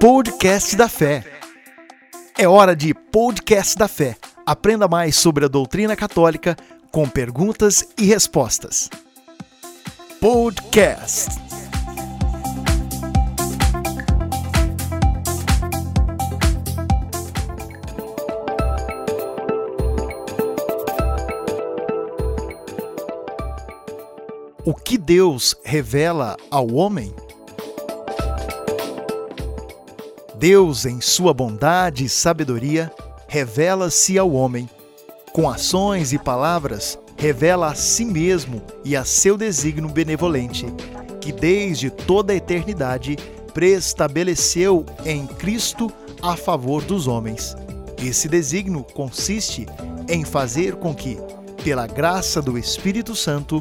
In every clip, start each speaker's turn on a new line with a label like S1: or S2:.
S1: Podcast da Fé. É hora de Podcast da Fé. Aprenda mais sobre a doutrina católica com perguntas e respostas. Podcast. O que Deus revela ao homem? Deus, em sua bondade e sabedoria, revela-se ao homem. Com ações e palavras, revela a si mesmo e a seu desígnio benevolente, que desde toda a eternidade preestabeleceu em Cristo a favor dos homens. Esse desígnio consiste em fazer com que, pela graça do Espírito Santo,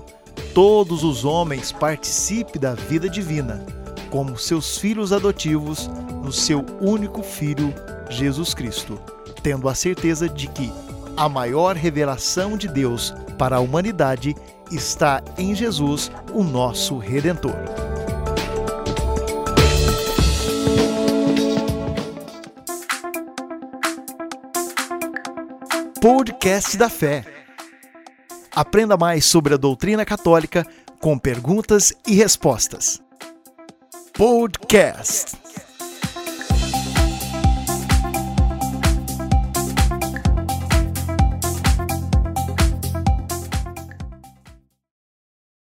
S1: todos os homens participem da vida divina, como seus filhos adotivos no seu único Filho, Jesus Cristo, tendo a certeza de que a maior revelação de Deus para a humanidade está em Jesus, o nosso Redentor. Podcast da Fé. Aprenda mais sobre a doutrina católica com perguntas e respostas. Podcast.